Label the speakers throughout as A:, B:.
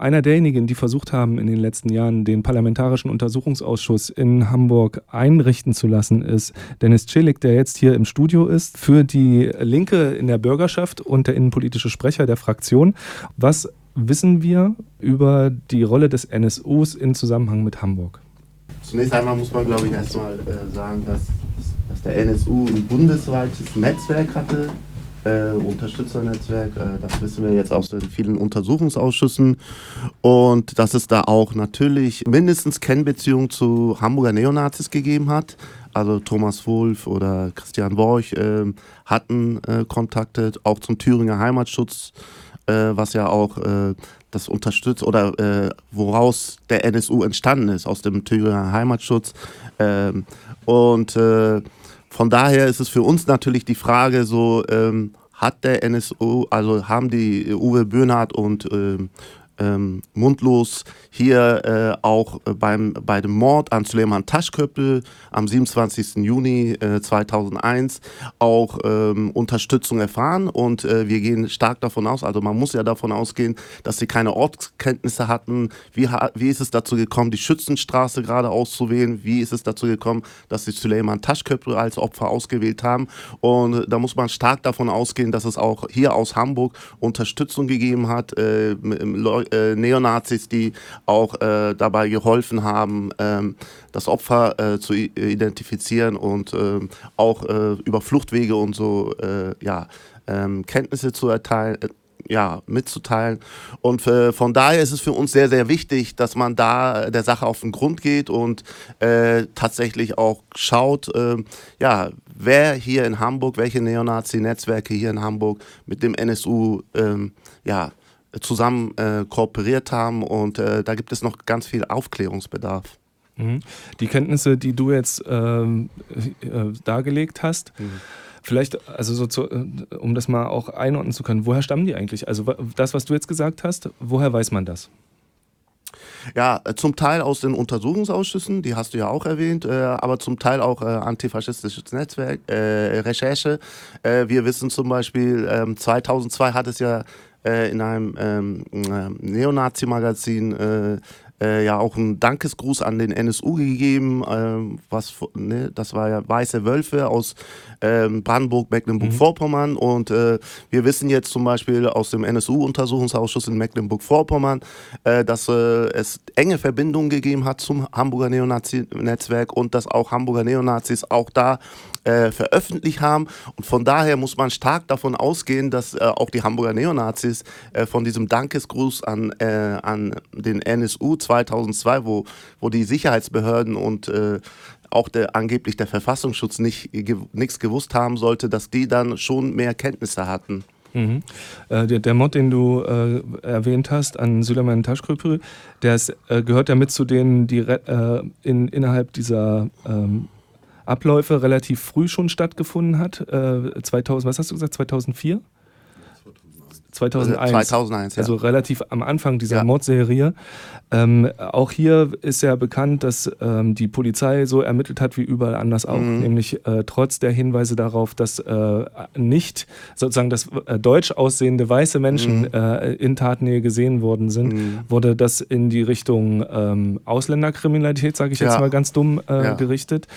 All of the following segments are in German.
A: einer derjenigen, die versucht haben, in den letzten Jahren den Parlamentarischen Untersuchungsausschuss in Hamburg einrichten zu lassen, ist Dennis Celik, der jetzt hier im Studio ist, für die Linke in der Bürgerschaft und der innenpolitische Sprecher der Fraktion. Was wissen wir über die Rolle des NSUs in Zusammenhang mit Hamburg?
B: Zunächst einmal muss man, glaube ich, erstmal äh, sagen, dass, dass der NSU ein bundesweites Netzwerk hatte, äh, Unterstützernetzwerk. Äh, das wissen wir jetzt aus den vielen Untersuchungsausschüssen. Und dass es da auch natürlich mindestens Kennbeziehungen zu Hamburger Neonazis gegeben hat. Also Thomas Wolf oder Christian Worch äh, hatten äh, Kontakte, auch zum Thüringer Heimatschutz, äh, was ja auch äh, das unterstützt oder woraus der NSU entstanden ist, aus dem Thüringer Heimatschutz. Ähm, und von daher ist es für uns natürlich die Frage so, ähm, hat der NSU, also haben die Uwe Böhnhardt und ähm, ähm, Mundlos hier äh, auch beim, bei dem Mord an Suleiman Taschköppel am 27. Juni äh, 2001 auch ähm, Unterstützung erfahren und äh, wir gehen stark davon aus, also man muss ja davon ausgehen, dass sie keine Ortskenntnisse hatten. Wie, wie ist es dazu gekommen, die Schützenstraße gerade auszuwählen? Wie ist es dazu gekommen, dass sie Suleiman Taschköppel als Opfer ausgewählt haben? Und da muss man stark davon ausgehen, dass es auch hier aus Hamburg Unterstützung gegeben hat, äh, äh, Neonazis, die auch äh, dabei geholfen haben, ähm, das Opfer äh, zu identifizieren und ähm, auch äh, über Fluchtwege und so äh, ja, ähm, Kenntnisse zu erteilen äh, ja, mitzuteilen. Und äh, von daher ist es für uns sehr, sehr wichtig, dass man da der Sache auf den Grund geht und äh, tatsächlich auch schaut, äh, ja, wer hier in Hamburg, welche Neonazi-Netzwerke hier in Hamburg mit dem NSU ähm, ja, zusammen äh, kooperiert haben und äh, da gibt es noch ganz viel Aufklärungsbedarf.
A: Mhm. Die Kenntnisse, die du jetzt ähm, äh, dargelegt hast, mhm. Vielleicht, also so zu, äh, um das mal auch einordnen zu können, woher stammen die eigentlich? Also das, was du jetzt gesagt hast, woher weiß man das?
B: Ja, äh, zum Teil aus den Untersuchungsausschüssen, die hast du ja auch erwähnt, äh, aber zum Teil auch äh, antifaschistisches Netzwerk, äh, Recherche. wir wissen zum Beispiel, 2002 ähm, hat es ja äh, in einem ähm, äh, Neonazi-Magazin äh, äh, ja auch einen Dankesgruß an den NSU gegeben. Ähm, was, ne, das war ja Weiße Wölfe aus ähm, Brandenburg, Mecklenburg-Vorpommern. Mhm. Und äh, wir wissen jetzt zum Beispiel aus dem NSU-Untersuchungsausschuss in Mecklenburg-Vorpommern, äh, dass äh, es enge Verbindungen gegeben hat zum Hamburger Neonazi-Netzwerk und dass auch Hamburger Neonazis auch da äh, veröffentlicht haben. Und von daher muss man stark davon ausgehen, dass äh, auch die Hamburger Neonazis äh, von diesem Dankesgruß an, äh, an den NSU 2002, wo, wo die Sicherheitsbehörden und äh, auch der, angeblich der Verfassungsschutz nicht, ge, nichts gewusst haben sollte, dass die dann schon mehr Kenntnisse hatten.
A: Mhm. Äh, der, der, Mod, den du äh, erwähnt hast an Süleyman Taschkröpel, der ist, äh, gehört ja mit zu denen, die in, innerhalb dieser ähm, Abläufe relativ früh schon stattgefunden hat. 2000, was hast du gesagt, 2004? 2001.
B: 2001,
A: ja. Also relativ am Anfang dieser ja. Mordserie. Ähm, auch hier ist ja bekannt, dass ähm, die Polizei so ermittelt hat wie überall anders auch, mhm. nämlich äh, trotz der Hinweise darauf, dass äh, nicht sozusagen das äh, deutsch aussehende weiße Menschen mhm. Äh, in Tatnähe gesehen worden sind, mhm. wurde das in die Richtung ähm, Ausländerkriminalität, sage ich jetzt mal ganz dumm, äh, ja. gerichtet.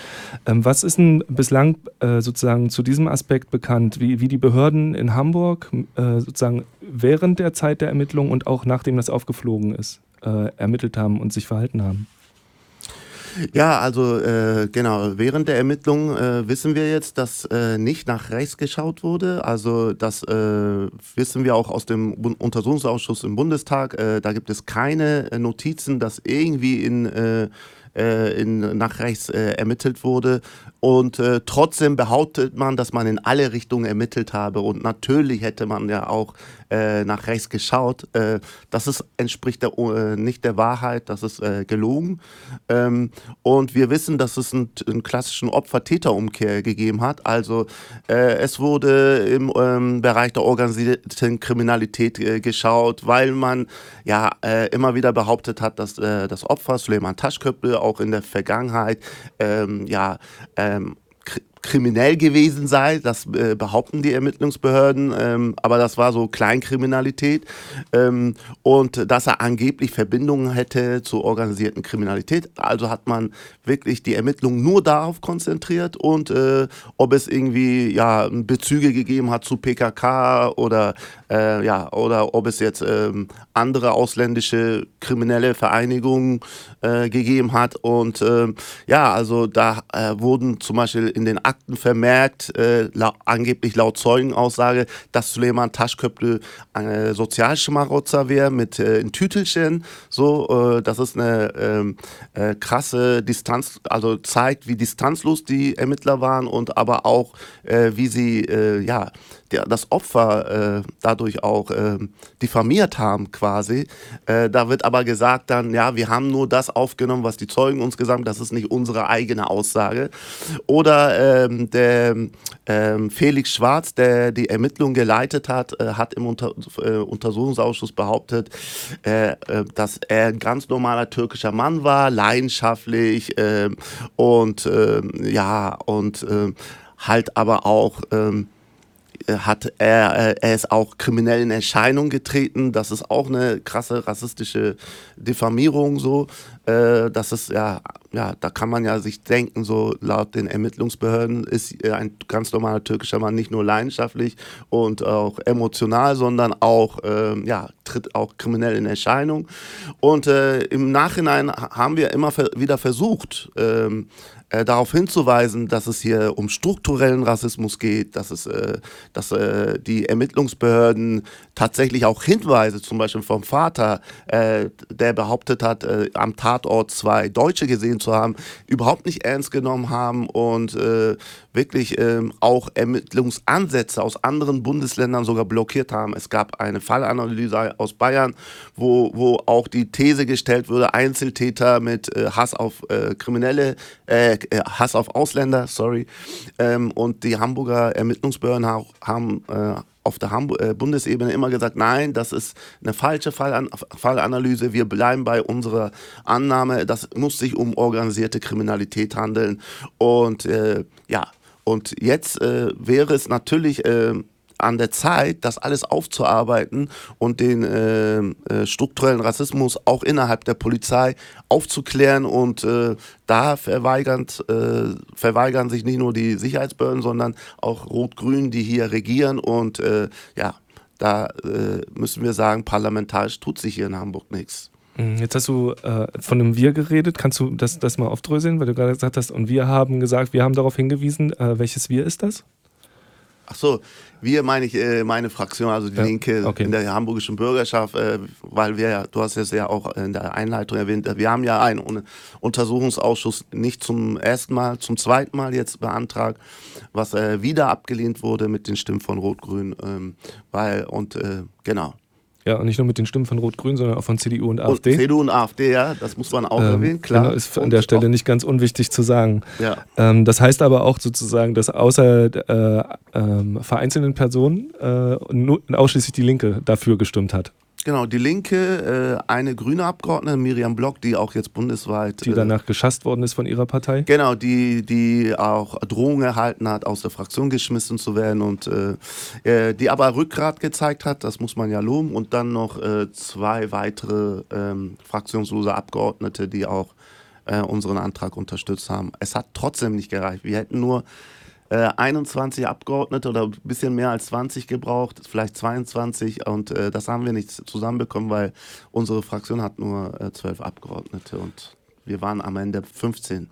A: Ähm, was ist denn bislang äh, sozusagen zu diesem Aspekt bekannt, wie, wie die Behörden in Hamburg sozusagen während der Zeit der Ermittlung und auch nachdem das aufgeflogen ist? äh, ermittelt haben und sich verhalten haben.
B: Ja, also äh, genau, während der Ermittlungen äh, wissen wir jetzt, dass äh, nicht nach rechts geschaut wurde. Also das äh, wissen wir auch aus dem Untersuchungsausschuss im Bundestag. Äh, da gibt es keine äh, Notizen, dass irgendwie in äh, in, nach rechts äh, ermittelt wurde. Und äh, trotzdem behauptet man, dass man in alle Richtungen ermittelt habe. Und natürlich hätte man ja auch äh, nach rechts geschaut. Äh, das ist, entspricht der, äh, nicht der Wahrheit, das ist gelogen. Ähm, und wir wissen, dass es einen, einen klassischen Opfer-Täter-Umkehr gegeben hat. Also es wurde im ähm, Bereich der organisierten Kriminalität geschaut, weil man ja immer wieder behauptet hat, dass das Opfer Suleiman Taschköppel auch in der Vergangenheit ähm, ja, ähm, kriminell gewesen sei. Das äh, behaupten die Ermittlungsbehörden, ähm, aber das war so Kleinkriminalität. Ähm, und dass er angeblich Verbindungen hätte zur organisierten Kriminalität. Also hat man wirklich die Ermittlungen nur darauf konzentriert und äh, ob es irgendwie ja, Bezüge gegeben hat zu PKK oder, äh, ja, oder ob es jetzt ähm, andere ausländische kriminelle Vereinigungen äh, gegeben hat. Und ähm, ja, also da äh, wurden zum Beispiel in den Akten vermerkt, äh, la angeblich laut Zeugenaussage, dass Suleiman Taschköprü ein Sozialschmarotzer wäre mit äh, ein Tütelchen. So, äh, das ist eine ähm, äh, krasse Distanz, also zeigt, wie distanzlos die Ermittler waren und aber auch, äh, wie sie äh, ja der, das Opfer äh, dadurch auch äh, diffamiert haben quasi. Äh, da wird aber gesagt dann, ja, wir haben nur das aufgenommen, was die Zeugen uns gesagt haben, das ist nicht unsere eigene Aussage. Oder ähm, der ähm, Felix Schwarz, der die Ermittlung geleitet hat, äh, hat im Unter äh, Untersuchungsausschuss behauptet, äh, dass er ein ganz normaler türkischer Mann war, leidenschaftlich ähm, und ähm, ja, und ähm, halt aber auch ähm, hat er, äh, er ist auch kriminell in Erscheinung getreten. Das ist auch eine krasse rassistische Diffamierung so. Äh, das ist ja, ja, da kann man ja sich denken, so laut den Ermittlungsbehörden ist ein ganz normaler türkischer Mann nicht nur leidenschaftlich und auch emotional, sondern auch, äh, ja, tritt auch kriminell in Erscheinung. Und äh, im Nachhinein haben wir immer wieder versucht, ähm, äh, darauf hinzuweisen, dass es hier um strukturellen Rassismus geht, dass, es, äh, dass äh, die Ermittlungsbehörden tatsächlich auch Hinweise, zum Beispiel vom Vater, äh, der behauptet hat, äh, am Tatort zwei Deutsche gesehen zu haben, überhaupt nicht ernst genommen haben und äh, wirklich ähm, auch Ermittlungsansätze aus anderen Bundesländern sogar blockiert haben. Es gab eine Fallanalyse aus Bayern, wo, wo auch die These gestellt wurde, Einzeltäter mit Hass auf Kriminelle, äh, Hass auf Ausländer, sorry. Ähm, und die Hamburger Ermittlungsbehörden haben äh, auf der Hamburg, äh, Bundesebene immer gesagt, nein, das ist eine falsche Fallan Fallanalyse. Wir bleiben bei unserer Annahme, das muss sich um organisierte Kriminalität handeln. Und äh, ja, und jetzt äh, wäre es natürlich äh, an der Zeit, das alles aufzuarbeiten und den äh, äh, strukturellen Rassismus auch innerhalb der Polizei aufzuklären. Und äh, da verweigern, äh, verweigern sich nicht nur die Sicherheitsbehörden, sondern auch Rot-Grün, die hier regieren. Und äh, ja, da müssen wir sagen, parlamentarisch tut sich hier in Hamburg nichts.
A: Mhm, jetzt hast du äh, von einem Wir geredet. Kannst du das, das mal aufdröseln, weil du gerade gesagt hast, und wir haben gesagt, wir haben darauf hingewiesen. Äh, welches Wir ist das?
B: Ach so, wir meine ich äh, meine Fraktion, also die ja, Linke okay. in der hamburgischen Bürgerschaft, äh, weil wir ja, du hast es ja auch in der Einleitung erwähnt, wir haben ja einen Untersuchungsausschuss nicht zum ersten Mal, zum zweiten Mal jetzt beantragt, was äh, wieder abgelehnt wurde mit den Stimmen von Rot-Grün, ähm, weil und äh, genau.
A: Ja, und nicht nur mit den Stimmen von Rot-Grün, sondern auch von CDU und AfD. Und
B: CDU und AfD, ja, das muss man auch ähm, erwähnen, klar. Genau,
A: ist an der Stelle nicht ganz unwichtig zu sagen. Ja. Ähm, das heißt aber auch sozusagen, dass außer äh, äh, vereinzelten Personen äh, nur, ausschließlich die Linke dafür gestimmt hat.
B: Genau, die Linke, äh, eine grüne Abgeordnete, Miriam Block, die auch jetzt bundesweit.
A: Die äh, danach geschasst worden ist von ihrer Partei?
B: Genau, die, die auch Drohungen erhalten hat, aus der Fraktion geschmissen zu werden und äh, äh die aber Rückgrat gezeigt hat, das muss man ja loben. Und dann noch zwei weitere ähm, fraktionslose Abgeordnete, die auch unseren Antrag unterstützt haben. Es hat trotzdem nicht gereicht. Wir hätten nur 21 äh, Abgeordnete oder ein bisschen mehr als 20 gebraucht, vielleicht 22 und äh, das haben wir nicht zusammenbekommen, weil unsere Fraktion hat nur äh, 12 Abgeordnete und wir waren am Ende 15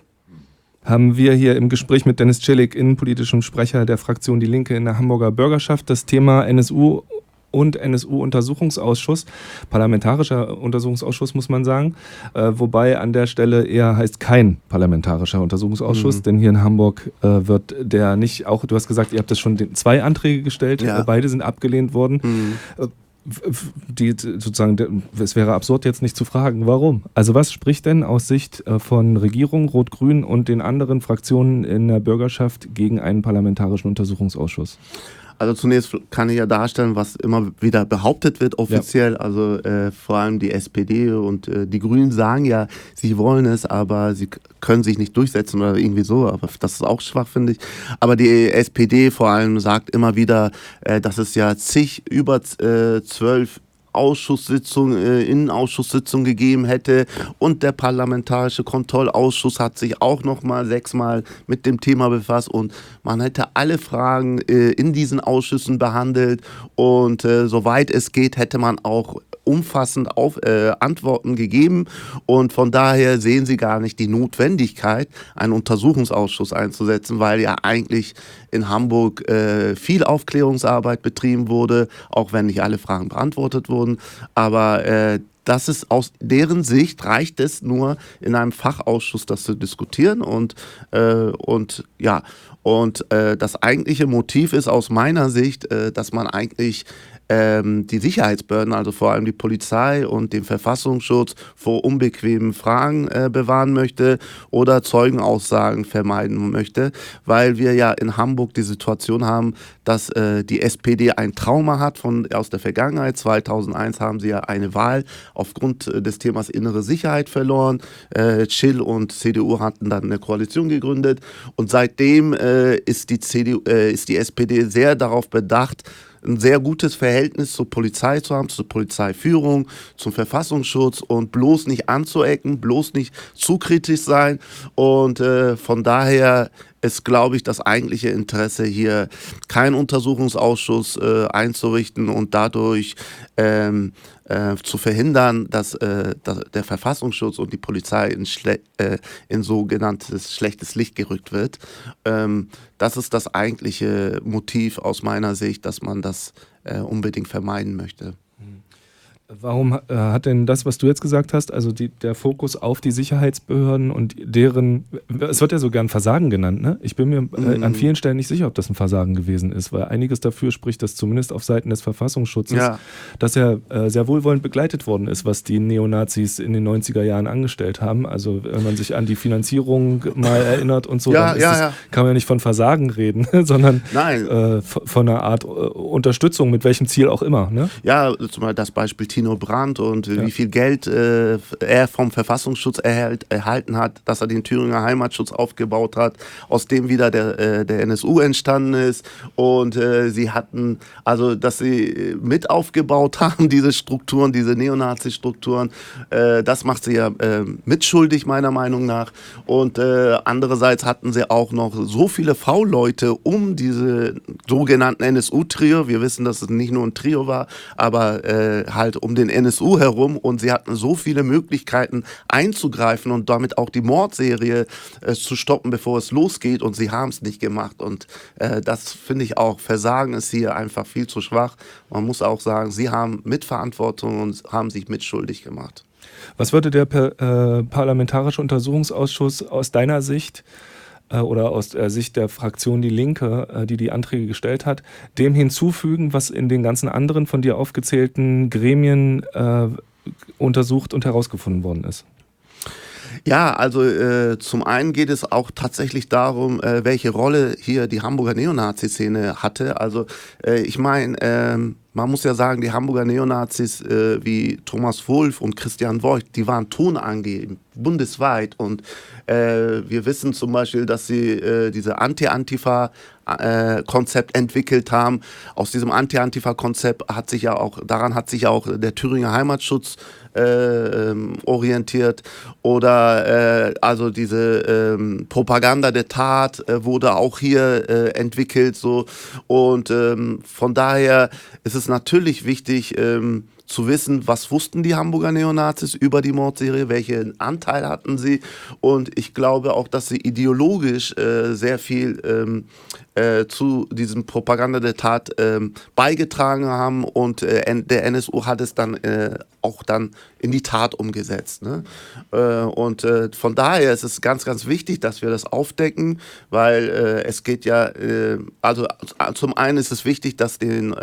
A: haben wir hier im Gespräch mit Dennis Celik, innenpolitischem Sprecher der Fraktion Die Linke in der Hamburger Bürgerschaft, das Thema NSU und NSU-Untersuchungsausschuss, parlamentarischer Untersuchungsausschuss muss man sagen, äh, wobei an der Stelle eher heißt kein parlamentarischer Untersuchungsausschuss, mhm. denn hier in Hamburg äh, wird der nicht, auch du hast gesagt, ihr habt das schon den, zwei Anträge gestellt, ja. beide sind abgelehnt worden. Mhm. Äh, die, sozusagen, es wäre absurd jetzt nicht zu fragen, warum. Also was spricht denn aus Sicht äh, von Regierung, Rot-Grün und den anderen Fraktionen in der Bürgerschaft gegen einen parlamentarischen Untersuchungsausschuss?
B: Also zunächst kann ich ja darstellen, was immer wieder behauptet wird offiziell. Ja. Also äh, vor allem die SPD und äh, die Grünen sagen ja, sie wollen es, aber sie können sich nicht durchsetzen oder irgendwie so. Aber das ist auch schwach, finde ich. Aber die SPD vor allem sagt immer wieder, äh, dass es ja zig über äh, zwölf Ausschusssitzung, äh, Innenausschusssitzung gegeben hätte. Und der parlamentarische Kontrollausschuss hat sich auch noch mal sechsmal mit dem Thema befasst. Und man hätte alle Fragen äh, in diesen Ausschüssen behandelt. Und äh, soweit es geht hätte man auch umfassend auf, äh, Antworten gegeben und von daher sehen sie gar nicht die Notwendigkeit, einen Untersuchungsausschuss einzusetzen, weil ja eigentlich in Hamburg äh, viel Aufklärungsarbeit betrieben wurde, auch wenn nicht alle Fragen beantwortet wurden. Aber äh, das ist aus deren Sicht reicht es nur in einem Fachausschuss das zu diskutieren und, äh, und ja und äh, das eigentliche Motiv ist aus meiner Sicht, äh, dass man eigentlich ähm, die Sicherheitsbehörden, also vor allem die Polizei und den Verfassungsschutz vor unbequemen Fragen äh, bewahren möchte oder Zeugenaussagen vermeiden möchte, weil wir ja in Hamburg die Situation haben, dass äh, die SPD ein Trauma hat von, aus der Vergangenheit. 2001 haben sie ja eine Wahl aufgrund äh, des Themas innere Sicherheit verloren. Äh, Chill und CDU hatten dann eine Koalition gegründet und seitdem äh, ist, die CDU, äh, ist die SPD sehr darauf bedacht, ein sehr gutes Verhältnis zur Polizei zu haben, zur Polizeiführung, zum Verfassungsschutz und bloß nicht anzuecken, bloß nicht zu kritisch sein. Und äh, von daher ist, glaube ich, das eigentliche Interesse hier, keinen Untersuchungsausschuss äh, einzurichten und dadurch ähm, äh, zu verhindern, dass, äh, dass, der Verfassungsschutz und die Polizei in, schle äh, in sogenanntes schlechtes Licht gerückt wird. Ähm, das ist das eigentliche Motiv aus meiner Sicht, dass man das äh, unbedingt vermeiden möchte.
A: Warum äh, hat denn das, was du jetzt gesagt hast, also die, der Fokus auf die Sicherheitsbehörden und deren, es wird ja so gern Versagen genannt, ne? Ich bin mir äh, mhm. an vielen Stellen nicht sicher, ob das ein Versagen gewesen ist, weil einiges dafür spricht, dass zumindest auf Seiten des Verfassungsschutzes, ja. dass er äh, sehr wohlwollend begleitet worden ist, was die Neonazis in den 90er Jahren angestellt haben. Also wenn man sich an die Finanzierung mal erinnert und so, ja, dann ja, das, kann man ja nicht von Versagen reden, sondern äh, von einer Art äh, Unterstützung, mit welchem Ziel auch immer. Ne?
B: Ja, zum Beispiel das Beispiel Tino Brandt und ja. wie viel Geld äh, er vom Verfassungsschutz erhält, erhalten hat, dass er den Thüringer Heimatschutz aufgebaut hat, aus dem wieder der, äh, der NSU entstanden ist. Und äh, sie hatten, also dass sie mit aufgebaut haben, diese Strukturen, diese Neonazi-Strukturen, äh, das macht sie ja äh, mitschuldig, meiner Meinung nach. Und äh, andererseits hatten sie auch noch so viele V-Leute um diese sogenannten NSU-Trio. Wir wissen, dass es nicht nur ein Trio war, aber halt um um den NSU herum und sie hatten so viele Möglichkeiten einzugreifen und damit auch die Mordserie äh, zu stoppen, bevor es losgeht und sie haben es nicht gemacht und äh, das finde ich auch, Versagen ist hier einfach viel zu schwach. Man muss auch sagen, sie haben Mitverantwortung und haben sich mitschuldig gemacht.
A: Was würde der äh, Parlamentarische Untersuchungsausschuss aus deiner Sicht äh, oder aus der Sicht der Fraktion Die Linke, äh, die die Anträge gestellt hat, dem hinzufügen, was in den ganzen anderen von dir aufgezählten Gremien äh, untersucht und herausgefunden worden ist?
B: Ja, also äh, zum einen geht es auch tatsächlich darum, äh, welche Rolle hier die Hamburger Neonazi-Szene hatte. Also äh, ich meine, ähm, man muss ja sagen, die Hamburger Neonazis äh, wie Thomas Wolf und Christian Voigt, die waren tonangebend bundesweit und äh, wir wissen zum Beispiel, dass sie äh, diese Anti-Antifa-Konzept entwickelt haben. Aus diesem Anti-Antifa-Konzept hat sich ja auch, daran hat sich ja auch der Thüringer Heimatschutz äh, ähm, orientiert oder äh, also diese ähm, Propaganda der Tat äh, wurde auch hier äh, entwickelt so und ähm, von daher ist es natürlich wichtig ähm, zu wissen, was wussten die Hamburger Neonazis über die Mordserie, welchen Anteil hatten sie. Und ich glaube auch, dass sie ideologisch äh, sehr viel ähm, äh, zu diesem Propaganda der Tat ähm, beigetragen haben und äh, der NSU hat es dann äh, auch dann in die Tat umgesetzt. Ne? Äh, und äh, von daher ist es ganz, ganz wichtig, dass wir das aufdecken, weil es geht ja, also zum einen ist es wichtig, dass den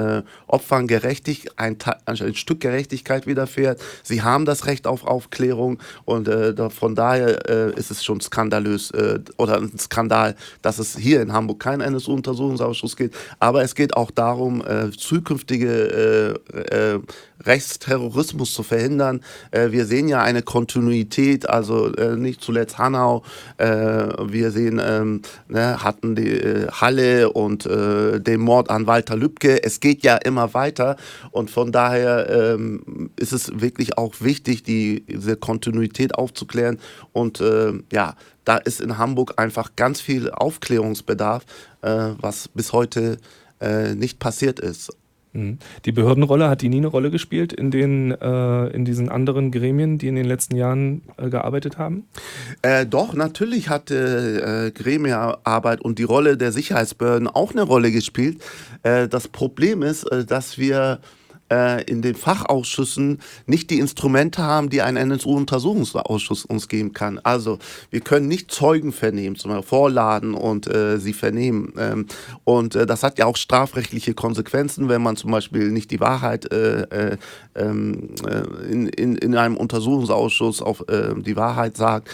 B: Opfern gerechtig ein, ein Stück Stück Gerechtigkeit widerfährt. Sie haben das Recht auf Aufklärung und äh, von daher äh, ist es schon skandalös äh, oder ein Skandal, dass es hier in Hamburg keinen NSU-Untersuchungsausschuss gibt. Aber es geht auch darum, äh, zukünftige äh, äh, Rechtsterrorismus zu verhindern. Äh, wir sehen ja eine Kontinuität, also äh, nicht zuletzt Hanau. Äh, wir sehen, ähm, ne, hatten die äh, Halle und äh, den Mord an Walter Lübcke. Es geht ja immer weiter und von daher ähm, ist es wirklich auch wichtig, die, diese Kontinuität aufzuklären und äh, ja, da ist in Hamburg einfach ganz viel Aufklärungsbedarf, was bis heute nicht passiert ist.
A: Mhm. Die Behördenrolle, hat die nie eine Rolle gespielt in, den, äh, in diesen anderen Gremien, die in den letzten Jahren äh, gearbeitet haben?
B: Äh, doch, natürlich hat äh, Gremienarbeit und die Rolle der Sicherheitsbehörden auch eine Rolle gespielt. Äh, das Problem ist, äh, dass wir äh, in den Fachausschüssen nicht die Instrumente haben, die ein NSU-Untersuchungsausschuss uns geben kann. Also wir können nicht Zeugen vernehmen, zum Beispiel vorladen und äh, sie vernehmen. Ähm, und äh, das hat ja auch strafrechtliche Konsequenzen, wenn man zum Beispiel nicht die Wahrheit äh, äh, ähm, äh, in, in, in einem Untersuchungsausschuss auf die Wahrheit sagt.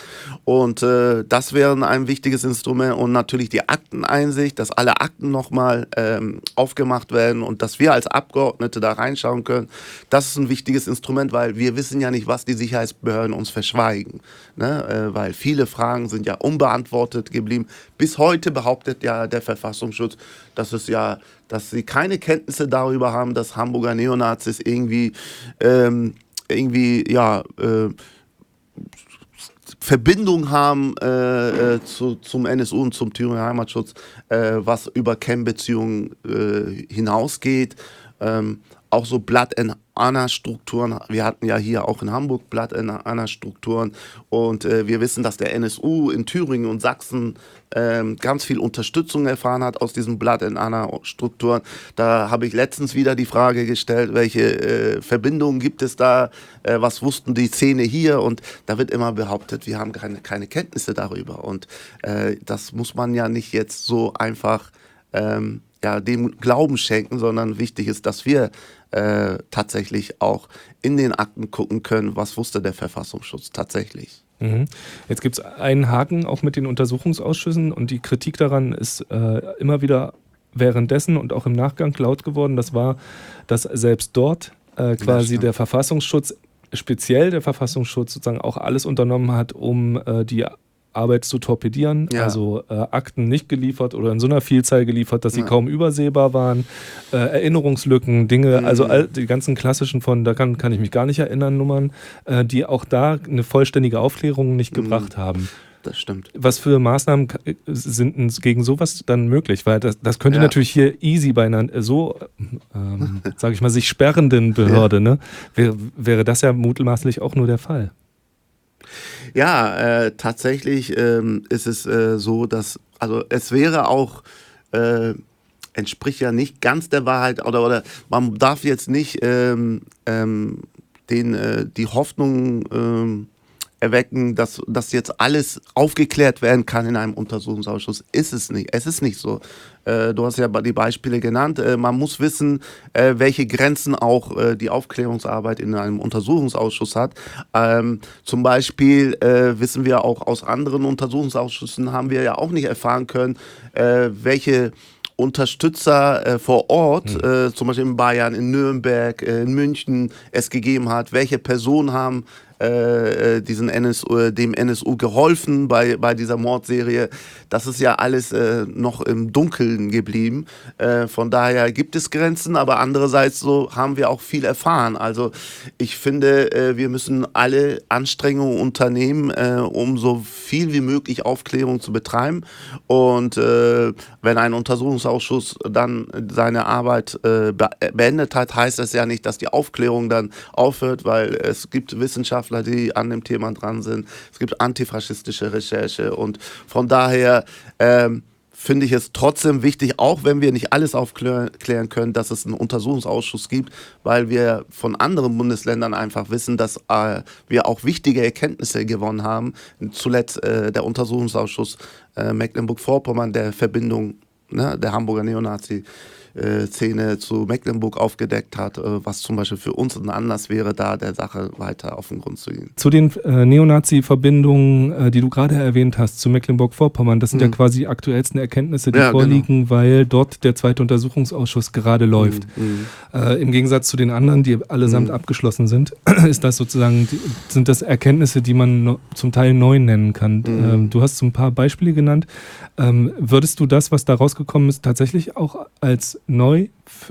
B: Und das wäre ein wichtiges Instrument und natürlich die Akteneinsicht, dass alle Akten nochmal ähm, aufgemacht werden und dass wir als Abgeordnete da reinschauen anschauen können. Das ist ein wichtiges Instrument, weil wir wissen ja nicht, was die Sicherheitsbehörden uns verschweigen. Ne? Äh, weil viele Fragen sind ja unbeantwortet geblieben. Bis heute behauptet ja der Verfassungsschutz, dass es ja, dass sie keine Kenntnisse darüber haben, dass Hamburger Neonazis irgendwie, ähm, irgendwie, ja, äh, Verbindung haben äh, äh, zu, zum NSU und zum Thüringer Heimatschutz, äh, was über Cam-Beziehungen äh, hinausgeht. Ähm, auch so Blood and Honor Strukturen. Wir hatten ja hier auch in Hamburg Blood and Honor Strukturen und äh, wir wissen, dass der NSU in Thüringen und Sachsen ähm, ganz viel Unterstützung erfahren hat aus diesen Blood and Honor Strukturen. Da habe ich letztens wieder die Frage gestellt, welche äh, Verbindungen gibt es da, äh, was wussten die Szene hier und da wird immer behauptet, wir haben keine, keine Kenntnisse darüber und äh, das muss man ja nicht jetzt so einfach ähm, ja, dem Glauben schenken, sondern wichtig ist, dass wir äh, tatsächlich auch in den Akten gucken können, was wusste der Verfassungsschutz tatsächlich.
A: Mhm. Jetzt gibt es einen Haken auch mit den Untersuchungsausschüssen und die Kritik daran ist äh, immer wieder währenddessen und auch im Nachgang laut geworden. Das war, dass selbst dort äh, quasi der Verfassungsschutz speziell der Verfassungsschutz sozusagen auch alles unternommen hat, um äh, die Arbeit zu torpedieren, ja. also äh, Akten nicht geliefert oder in so einer Vielzahl geliefert, dass sie ja. kaum übersehbar waren, äh, Erinnerungslücken, Dinge, mhm. also all, die ganzen klassischen von, da kann, kann ich mich gar nicht erinnern, Nummern, äh, die auch da eine vollständige Aufklärung nicht mhm. gebracht haben.
B: Das stimmt.
A: Was für Maßnahmen sind gegen sowas dann möglich? Weil das, das könnte ja. natürlich hier easy bei einer so, ähm, sage ich mal, sich sperrenden Behörde, ne? Wäre, wäre das ja mutmaßlich auch nur der Fall.
B: Ja, äh, tatsächlich ähm, ist es äh, so, dass, also es wäre auch, äh, entspricht ja nicht ganz der Wahrheit oder, oder man darf jetzt nicht ähm, ähm, den, äh, die Hoffnung ähm, erwecken, dass das jetzt alles aufgeklärt werden kann in einem Untersuchungsausschuss. Ist es nicht. Es ist nicht so. Äh, du hast ja die Beispiele genannt. Äh, man muss wissen, äh, welche Grenzen auch äh, die Aufklärungsarbeit in einem Untersuchungsausschuss hat. Ähm, zum Beispiel äh, wissen wir auch aus anderen Untersuchungsausschüssen, haben wir ja auch nicht erfahren können, äh, welche Unterstützer äh, vor Ort, mhm. äh, zum Beispiel in Bayern, in Nürnberg, äh, in München, es gegeben hat. Welche Personen haben äh, äh, diesen NSU, dem NSU geholfen bei, bei dieser Mordserie. Das ist ja alles äh, noch im Dunkeln geblieben. Äh, von daher gibt es Grenzen, aber andererseits so haben wir auch viel erfahren. Also ich finde, äh, wir müssen alle Anstrengungen unternehmen, äh, um so viel wie möglich Aufklärung zu betreiben. Und wenn ein Untersuchungsausschuss dann seine Arbeit beendet hat, heißt das ja nicht, dass die Aufklärung dann aufhört, weil es gibt Wissenschaftler, Wissenschaftler, die an dem Thema dran sind. Es gibt antifaschistische Recherche und von daher ähm, finde ich es trotzdem wichtig, auch wenn wir nicht alles aufklären können, dass es einen Untersuchungsausschuss gibt, weil wir von anderen Bundesländern einfach wissen, dass äh, wir auch wichtige Erkenntnisse gewonnen haben. Zuletzt äh, der Untersuchungsausschuss äh, Mecklenburg-Vorpommern der Verbindung ne, der Hamburger Neonazi äh, Szene zu Mecklenburg aufgedeckt hat, äh, was zum Beispiel für uns ein Anlass wäre, da der Sache weiter auf den Grund zu gehen.
A: Zu den äh, Neonazi-Verbindungen, die du gerade erwähnt hast, zu Mecklenburg-Vorpommern, das sind mhm. ja quasi die aktuellsten Erkenntnisse, die ja, genau. vorliegen, genau. weil dort der zweite Untersuchungsausschuss gerade läuft. Mhm. mhm. Im Gegensatz zu den anderen, die allesamt mhm. abgeschlossen sind, ist das sozusagen, sind das Erkenntnisse, die man no, zum Teil neu nennen kann. Mhm. Ähm, du hast so ein paar Beispiele genannt. Ähm, würdest du das, was da rausgekommen ist, tatsächlich auch als neu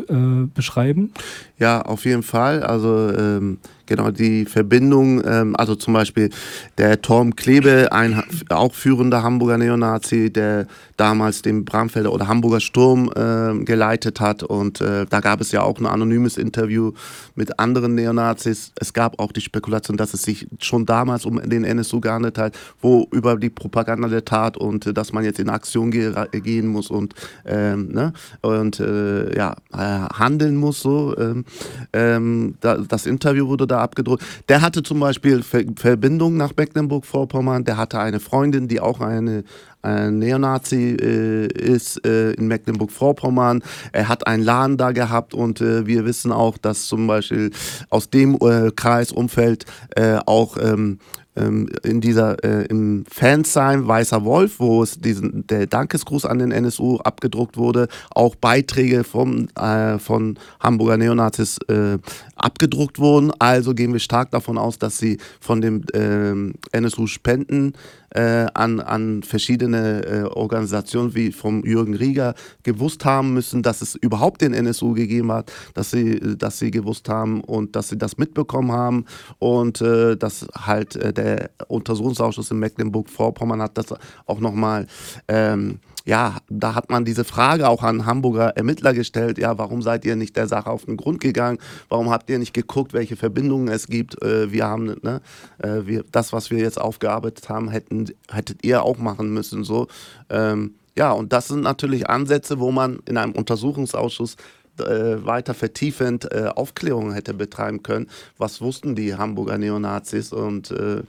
A: äh, beschreiben?
B: Ja, auf jeden Fall. Also ähm, genau die Verbindung, ähm, also zum Beispiel der Torm Klebe, ein auch führender Hamburger Neonazi, der damals den Bramfelder oder Hamburger Sturm äh, geleitet hat und äh, da gab es ja auch ein anonymes Interview mit anderen Neonazis. Es gab auch die Spekulation, dass es sich schon damals um den NSU gehandelt hat, wo über die Propaganda der Tat und äh, dass man jetzt in Aktion ge gehen muss und ähm, ne? und äh, ja handeln muss so. Ähm, ähm, da, das Interview wurde da abgedruckt. Der hatte zum Beispiel Ver Verbindung nach Mecklenburg-Vorpommern. Der hatte eine Freundin, die auch eine, ein Neonazi äh, ist äh, in Mecklenburg-Vorpommern. Er hat einen Laden da gehabt und äh, wir wissen auch, dass zum Beispiel aus dem äh, Kreisumfeld äh, auch ähm, ähm, in dieser äh, im Fansign Weißer Wolf, wo es diesen der Dankesgruß an den NSU abgedruckt wurde, auch Beiträge vom, äh, von Hamburger Neonazis äh, abgedruckt wurden. Also gehen wir stark davon aus, dass sie von dem ähm, NSU Spenden äh, an, an verschiedene äh, Organisationen wie vom Jürgen Rieger gewusst haben müssen, dass es überhaupt den NSU gegeben hat, dass sie, dass sie gewusst haben und dass sie das mitbekommen haben und äh, dass halt äh, der Untersuchungsausschuss in Mecklenburg-Vorpommern hat das auch nochmal ähm, ja, da hat man diese Frage auch an Hamburger Ermittler gestellt, ja, warum seid ihr nicht der Sache auf den Grund gegangen? Warum habt ihr nicht geguckt, welche Verbindungen es gibt? Äh, wir haben, ne, äh, wir, das, was wir jetzt aufgearbeitet haben, hätten, hättet ihr auch machen müssen, so. Ähm, ja, und das sind natürlich Ansätze, wo man in einem Untersuchungsausschuss äh, weiter vertiefend äh, Aufklärung hätte betreiben können. Was wussten die Hamburger Neonazis und, äh,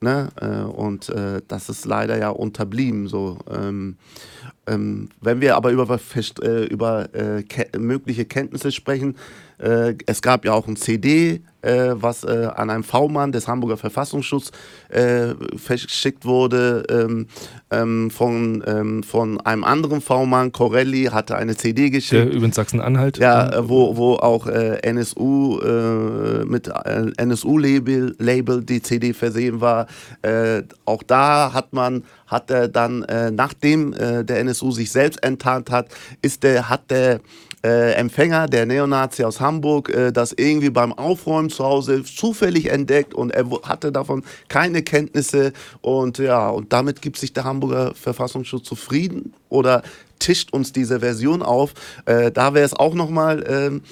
B: ne, äh, und äh, das ist leider ja unterblieben. So. Ähm, ähm, wenn wir aber über, äh, über ke mögliche Kenntnisse sprechen, es gab ja auch ein CD, äh, was äh, an einen V-Mann des Hamburger Verfassungsschutzes äh, verschickt wurde. Ähm, ähm, von, ähm, von einem anderen V-Mann, Corelli, hatte eine CD geschickt. Der
A: übrigens Sachsen-Anhalt.
B: Ja, äh, wo, wo auch äh, NSU äh, mit NSU-Label Label die CD versehen war. auch da hat man, hat er dann, nachdem der NSU sich selbst enttarnt hat, ist der, hat der äh, Empfänger, der Neonazi aus Hamburg, äh, das irgendwie beim Aufräumen zu Hause zufällig entdeckt und er hatte davon keine Kenntnisse. Und ja, und damit gibt sich der Hamburger Verfassungsschutz zufrieden oder tischt uns diese Version auf. Äh, da wäre es auch nochmal. Ähm,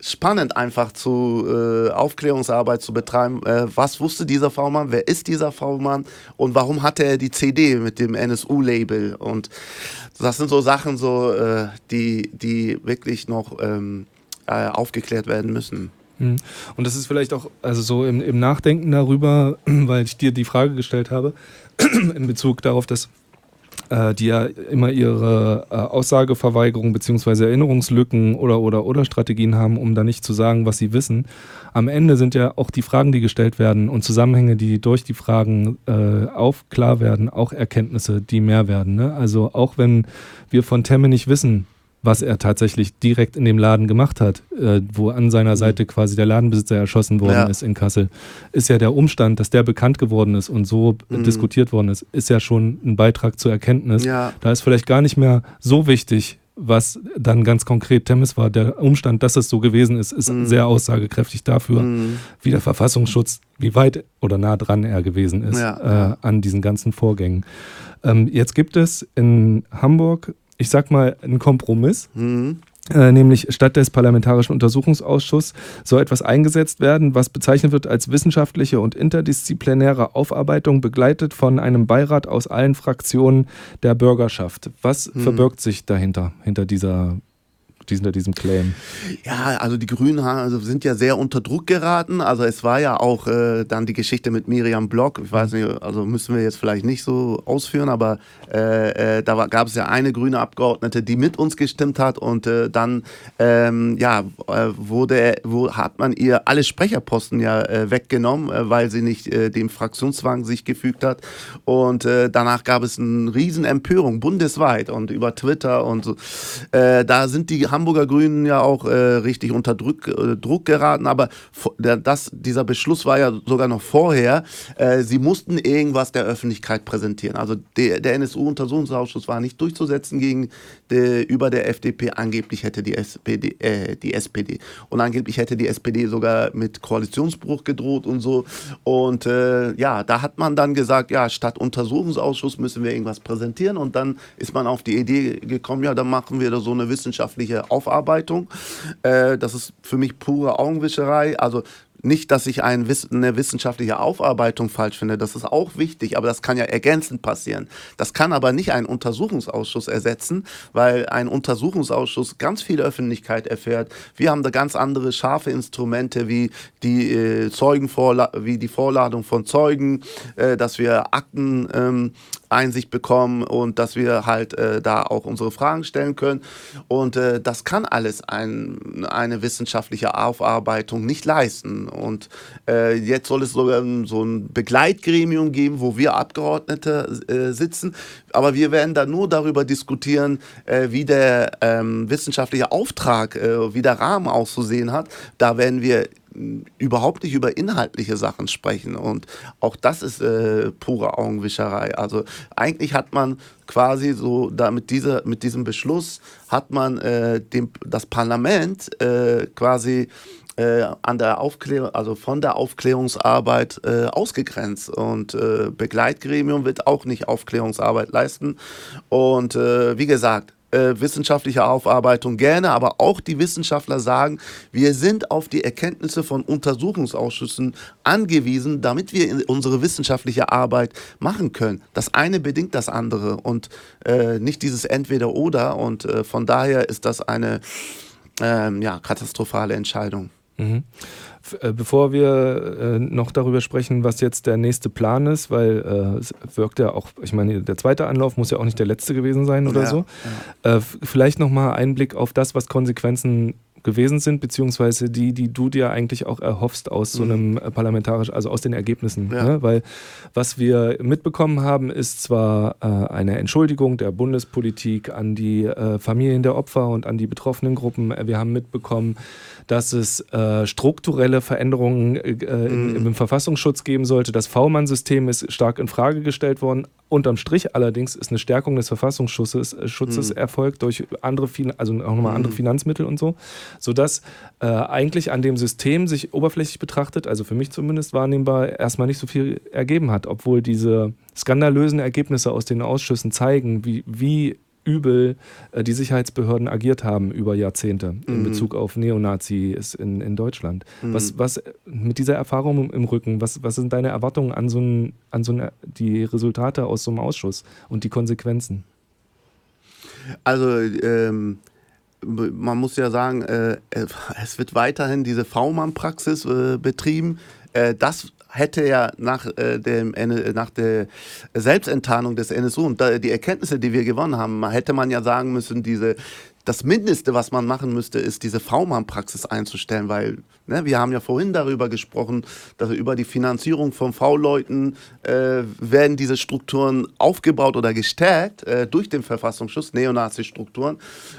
B: spannend einfach zu äh, Aufklärungsarbeit zu betreiben. Äh, was wusste dieser V-Mann? Wer ist dieser V-Mann? Und warum hatte er die CD mit dem NSU-Label? Und das sind so Sachen, so, äh, die, die wirklich noch ähm, äh, aufgeklärt werden müssen.
A: Hm. Und das ist vielleicht auch, also so im, im Nachdenken darüber, weil ich dir die Frage gestellt habe, in Bezug darauf, dass äh, die ja immer ihre äh, Aussageverweigerung bzw. Erinnerungslücken oder, oder, oder Strategien haben, um da nicht zu sagen, was sie wissen. Am Ende sind ja auch die Fragen, die gestellt werden und Zusammenhänge, die durch die Fragen äh, auf klar werden, auch Erkenntnisse, die mehr werden. Ne? Also auch wenn wir von Temme nicht wissen, was er tatsächlich direkt in dem Laden gemacht hat, äh, wo an seiner mhm. Seite quasi der Ladenbesitzer erschossen worden ja. ist in Kassel, ist ja der Umstand, dass der bekannt geworden ist und so mhm. diskutiert worden ist, ist ja schon ein Beitrag zur Erkenntnis. Ja. Da ist vielleicht gar nicht mehr so wichtig, was dann ganz konkret Temmes war. Der Umstand, dass es so gewesen ist, ist mhm. sehr aussagekräftig dafür, mhm. wie der Verfassungsschutz, wie weit oder nah dran er gewesen ist ja. äh, an diesen ganzen Vorgängen. Ähm, jetzt gibt es in Hamburg ich sag mal, ein Kompromiss. Mhm. Äh, nämlich statt des Parlamentarischen Untersuchungsausschusses soll etwas eingesetzt werden, was bezeichnet wird als wissenschaftliche und interdisziplinäre Aufarbeitung, begleitet von einem Beirat aus allen Fraktionen der Bürgerschaft. Was mhm. verbirgt sich dahinter, hinter dieser hinter diesem Claim?
B: Ja, also die Grünen also sind ja sehr unter Druck geraten. Also es war ja auch äh, dann die Geschichte mit Miriam Block. Ich weiß nicht, also müssen wir jetzt vielleicht nicht so ausführen, aber äh, äh, da gab es ja eine grüne Abgeordnete, die mit uns gestimmt hat und äh, dann ähm, ja äh, wurde wo hat man ihr alle Sprecherposten ja äh, weggenommen, weil sie nicht dem Fraktionszwang sich gefügt hat und danach gab es eine riesen Empörung bundesweit und über Twitter und so. da sind die Hamburger Grünen ja auch richtig unter Druck, Druck geraten, aber das, dieser Beschluss war ja sogar noch vorher. sie mussten irgendwas der Öffentlichkeit präsentieren. Also der, der NSU-Untersuchungsausschuss war nicht durchzusetzen gegen die, über der FDP. Angeblich hätte die SPD, äh, die SPD und angeblich hätte die SPD sogar mit Koalitionsbruch gedroht und so. Und äh, ja, da hat man dann gesagt, ja, statt Untersuchungsausschuss müssen wir irgendwas präsentieren. Und dann ist man auf die Idee gekommen, ja, dann machen wir da so eine wissenschaftliche Aufarbeitung. Äh, das ist für mich pure Augenwischerei. Also nicht, dass ich ein, eine wissenschaftliche Aufarbeitung falsch finde, das ist auch wichtig, aber das kann ja ergänzend passieren. Das kann aber nicht einen Untersuchungsausschuss ersetzen, weil ein Untersuchungsausschuss ganz viel Öffentlichkeit erfährt. Wir haben da ganz andere scharfe Instrumente wie die äh, Zeugenvorla wie die Vorladung von Zeugen, äh, dass wir Akten ähm, Einsicht bekommen und dass wir halt äh, da auch unsere Fragen stellen können. Und äh, das kann alles ein, eine wissenschaftliche Aufarbeitung nicht leisten. Und äh, jetzt soll es sogar so ein Begleitgremium geben, wo wir Abgeordnete äh, sitzen. Aber wir werden da nur darüber diskutieren, äh, wie der ähm, wissenschaftliche Auftrag, äh, wie der Rahmen auszusehen hat. Da werden wir überhaupt nicht über inhaltliche Sachen sprechen. Und auch das ist äh, pure Augenwischerei. Also eigentlich hat man quasi so, da mit, dieser, mit diesem Beschluss hat man äh, dem, das Parlament äh, quasi äh, an der Aufklärung, also von der Aufklärungsarbeit äh, ausgegrenzt. Und äh, Begleitgremium wird auch nicht Aufklärungsarbeit leisten. Und wie gesagt, äh, wissenschaftliche Aufarbeitung gerne, aber auch die Wissenschaftler sagen, wir sind auf die Erkenntnisse von Untersuchungsausschüssen angewiesen, damit wir unsere wissenschaftliche Arbeit machen können. Das eine bedingt das andere und äh, nicht dieses Entweder-Oder und äh, von daher ist das eine ähm, ja, katastrophale Entscheidung. Mhm.
A: Äh, bevor wir äh, noch darüber sprechen, was jetzt der nächste Plan ist, weil äh, es wirkt ja auch, ich meine, der zweite Anlauf muss ja auch nicht der letzte gewesen sein oder ja, so. Ja. Äh, vielleicht nochmal Einblick auf das, was Konsequenzen gewesen sind, beziehungsweise die, die du dir eigentlich auch erhoffst aus so mhm. einem mhm. parlamentarisch, also aus den Ergebnissen. Ja. Ne? Weil was wir mitbekommen haben, ist zwar äh, eine Entschuldigung der Bundespolitik an die äh, Familien der Opfer und an die betroffenen Gruppen. Wir haben mitbekommen, dass es äh, strukturelle Veränderungen äh, in, mhm. im Verfassungsschutz geben sollte. Das V-Mann-System ist stark in Frage gestellt worden. Unterm Strich allerdings ist eine Stärkung des Verfassungsschutzes äh, Schutzes mhm. erfolgt durch andere, also auch nochmal andere mhm. Finanzmittel und so sodass äh, eigentlich an dem System sich oberflächlich betrachtet, also für mich zumindest wahrnehmbar, erstmal nicht so viel ergeben hat, obwohl diese skandalösen Ergebnisse aus den Ausschüssen zeigen, wie, wie übel äh, die Sicherheitsbehörden agiert haben über Jahrzehnte mhm. in Bezug auf Neonazis in, in Deutschland. Mhm. Was, was mit dieser Erfahrung im Rücken, was, was sind deine Erwartungen an so, ein, an so ein, die Resultate aus so einem Ausschuss und die Konsequenzen?
B: Also ähm, man muss ja sagen, äh, es wird weiterhin diese V-Mann-Praxis äh, betrieben. Äh, das hätte ja nach, äh, dem, nach der Selbstenttarnung des NSU und die Erkenntnisse, die wir gewonnen haben, hätte man ja sagen müssen, diese das Mindeste, was man machen müsste, ist diese V-Mann-Praxis einzustellen, weil ne, wir haben ja vorhin darüber gesprochen, dass über die Finanzierung von V-Leuten äh, werden diese Strukturen aufgebaut oder gestärkt äh, durch den Verfassungsschutz, Neonazi-Strukturen.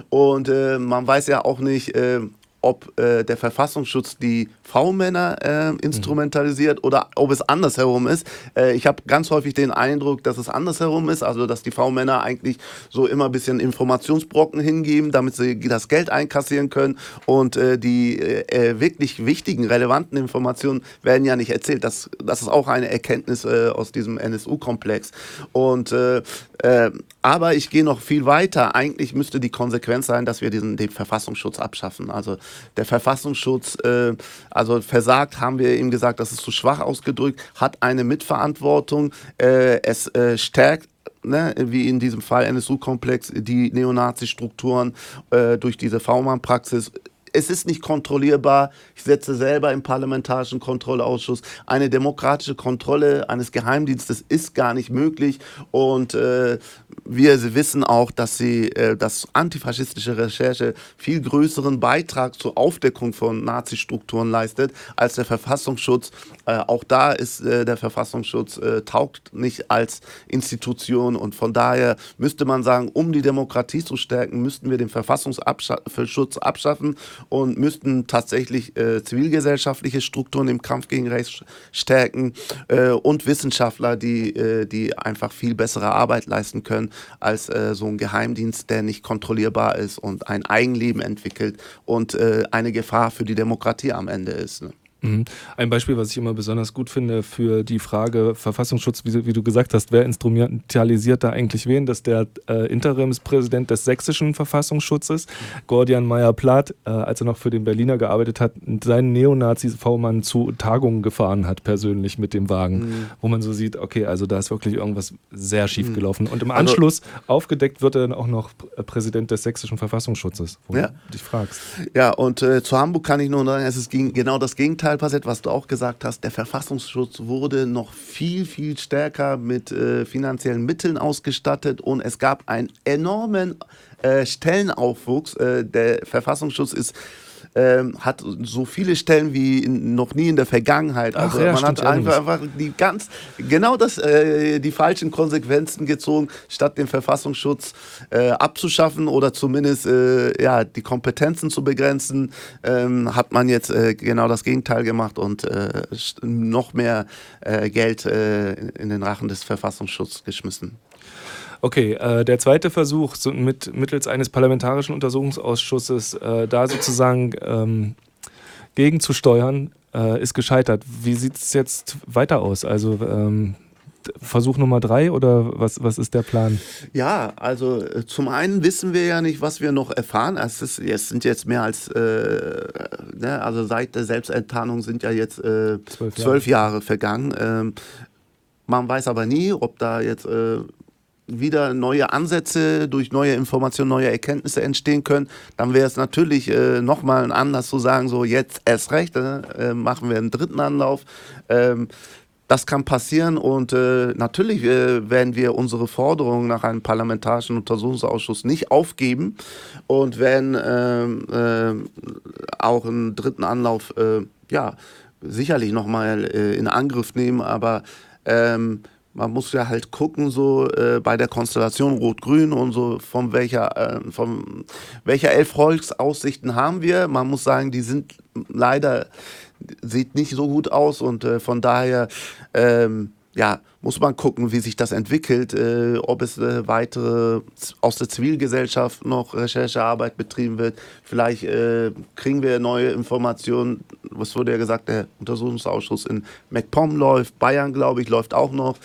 B: Und äh, man weiß ja auch nicht, äh, ob äh, der Verfassungsschutz die V-Männer äh, instrumentalisiert mhm. oder ob es andersherum ist. Äh, ich habe ganz häufig den Eindruck, dass es andersherum ist, also dass die V-Männer eigentlich so immer ein bisschen Informationsbrocken hingeben, damit sie das Geld einkassieren können und äh, die äh, äh, wirklich wichtigen, relevanten Informationen werden ja nicht erzählt. Das, das ist auch eine Erkenntnis aus diesem NSU-Komplex. Und aber ich gehe noch viel weiter. Eigentlich müsste die Konsequenz sein, dass wir diesen den Verfassungsschutz abschaffen. Also der Verfassungsschutz, äh, also versagt, haben wir ihm gesagt, das ist zu schwach ausgedrückt, hat eine Mitverantwortung. Äh, es äh, stärkt ne, wie in diesem Fall NSU-Komplex, die Neonazi-Strukturen äh, durch diese V-Mann-Praxis es ist nicht kontrollierbar. Ich setze selber im Parlamentarischen Kontrollausschuss. Eine demokratische Kontrolle eines Geheimdienstes ist gar nicht möglich. Und äh, wir wissen auch, dass sie, äh, antifaschistische Recherche viel größeren Beitrag zur Aufdeckung von Nazi-Strukturen leistet als der Verfassungsschutz. Äh, auch da ist äh, der Verfassungsschutz äh, taugt nicht als Institution. Und von daher müsste man sagen, um die Demokratie zu stärken, müssten wir den Verfassungsschutz abschaffen und müssten tatsächlich zivilgesellschaftliche Strukturen im Kampf gegen Rechts stärken und Wissenschaftler, die, die einfach viel bessere Arbeit leisten können als äh, so ein Geheimdienst, der nicht kontrollierbar ist und ein Eigenleben entwickelt und äh, eine Gefahr für die Demokratie am Ende ist. Ne?
A: Mhm. Ein Beispiel, was ich immer besonders gut finde für die Frage Verfassungsschutz, wie, wie du gesagt hast, wer instrumentalisiert da eigentlich wen? Das ist der äh, Interimspräsident des sächsischen Verfassungsschutzes, Gordian Meyer-Plath, äh, als er noch für den Berliner gearbeitet hat, seinen Neonazi-V-Mann zu Tagungen gefahren hat, persönlich mit dem Wagen, mhm. wo man so sieht, okay, also da ist wirklich irgendwas sehr schief mhm. gelaufen. Und im also Anschluss also, aufgedeckt wird er dann auch noch Präsident des sächsischen Verfassungsschutzes, wo ja. du dich fragst.
B: Ja, und äh, zu Hamburg kann ich nur sagen, es ist genau das Gegenteil Gegenteil passiert, was du auch gesagt hast. Der Verfassungsschutz wurde noch viel, viel stärker mit äh, finanziellen Mitteln ausgestattet und es gab einen enormen äh, Stellenaufwuchs. Äh, der Verfassungsschutz ist ähm, hat so viele Stellen wie in, noch nie in der Vergangenheit. Also Ach, ja, man hat einfach, einfach, die ganz genau das, äh, die falschen Konsequenzen gezogen, statt den Verfassungsschutz äh, abzuschaffen oder zumindest äh, ja, die Kompetenzen zu begrenzen, ähm, hat man jetzt äh, genau das Gegenteil gemacht und äh, noch mehr äh, Geld in den Rachen des Verfassungsschutzes geschmissen.
A: Okay, äh, der zweite Versuch so mit, mittels eines parlamentarischen Untersuchungsausschusses äh, da sozusagen ähm, gegenzusteuern, äh, ist gescheitert. Wie sieht es jetzt weiter aus? Also ähm, Versuch Nummer drei oder was, was ist der Plan?
B: Ja, also äh, zum einen wissen wir ja nicht, was wir noch erfahren. Es, ist, es sind jetzt mehr als, äh, ne, also seit der Selbstenttarnung sind ja jetzt äh, zwölf, Jahre. zwölf, Jahre. vergangen. Ähm, man weiß aber nie, ob da jetzt äh, wieder neue Ansätze durch neue Informationen, neue Erkenntnisse entstehen können, dann wäre es natürlich äh, nochmal anders zu sagen, so jetzt erst recht, äh, machen wir einen dritten Anlauf. Ähm, das kann passieren und äh, natürlich äh, werden wir unsere Forderungen nach einem parlamentarischen Untersuchungsausschuss nicht aufgeben und werden ähm, äh, auch einen dritten Anlauf äh, ja sicherlich nochmal äh, in Angriff nehmen, aber ähm, man muss ja halt gucken, so äh, bei der Konstellation Rot-Grün und so, von welcher, äh, von welcher elf Volksaussichten haben wir. Man muss sagen, die sind leider, sieht nicht so gut aus und äh, von daher, ähm, ja, muss man gucken, wie sich das entwickelt, äh, ob es äh, weitere aus der Zivilgesellschaft noch Recherchearbeit betrieben wird. Vielleicht äh, kriegen wir neue Informationen. Was wurde ja gesagt, der Untersuchungsausschuss in MacPom läuft, Bayern, glaube ich, läuft auch noch.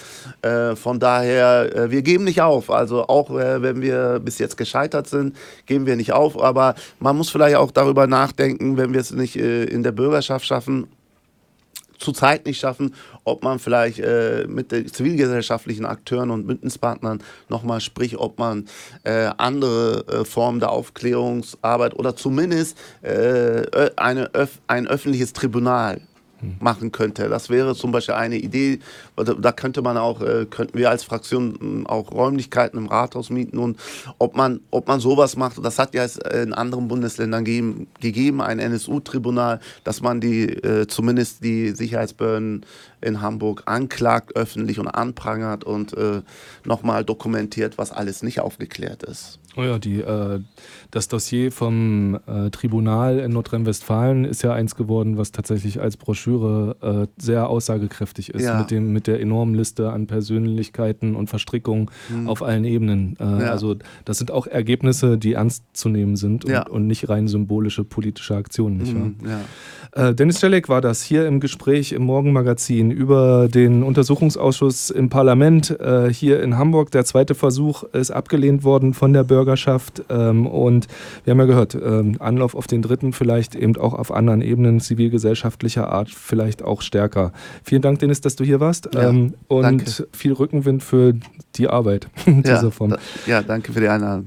B: Äh, von daher, äh, wir geben nicht auf. Also auch äh, wenn wir bis jetzt gescheitert sind, geben wir nicht auf. Aber man muss vielleicht auch darüber nachdenken, wenn wir es nicht in der Bürgerschaft schaffen, zurzeit nicht schaffen, ob man vielleicht äh, mit den zivilgesellschaftlichen Akteuren und Bündnispartnern nochmal spricht, ob man äh, andere äh, Formen der Aufklärungsarbeit oder zumindest äh, eine, ein öffentliches Tribunal machen könnte. Das wäre zum Beispiel eine Idee. Da könnte man auch, äh, könnten wir als Fraktion hm, auch Räumlichkeiten im Rathaus mieten und ob man, ob man sowas macht. Das hat ja in anderen Bundesländern gegeben, gegeben ein NSU-Tribunal, dass man die äh, zumindest die Sicherheitsbehörden in Hamburg anklagt öffentlich und anprangert und äh, nochmal dokumentiert, was alles nicht aufgeklärt ist.
A: Oh ja, die, äh, das Dossier vom äh, Tribunal in Nordrhein-Westfalen ist ja eins geworden, was tatsächlich als Broschüre äh, sehr aussagekräftig ist, ja. mit, dem, mit der enormen Liste an Persönlichkeiten und Verstrickungen mhm. auf allen Ebenen. Äh, ja. Also das sind auch Ergebnisse, die ernst zu nehmen sind und, ja. und nicht rein symbolische politische Aktionen, nicht mhm, wahr? Äh, Dennis Jelek war das hier im Gespräch im Morgenmagazin Berlin über den Untersuchungsausschuss im Parlament äh, hier in Hamburg. Der zweite Versuch ist abgelehnt worden von der Bürgerschaft. Ähm, und wir haben ja gehört, ähm, Anlauf auf den dritten, vielleicht eben auch auf anderen Ebenen zivilgesellschaftlicher Art, vielleicht auch stärker. Vielen Dank, Dennis, dass du hier warst. Ja, ähm, und danke. viel Rückenwind für die Arbeit in
B: dieser ja, Form. Ja, danke für die Einladung.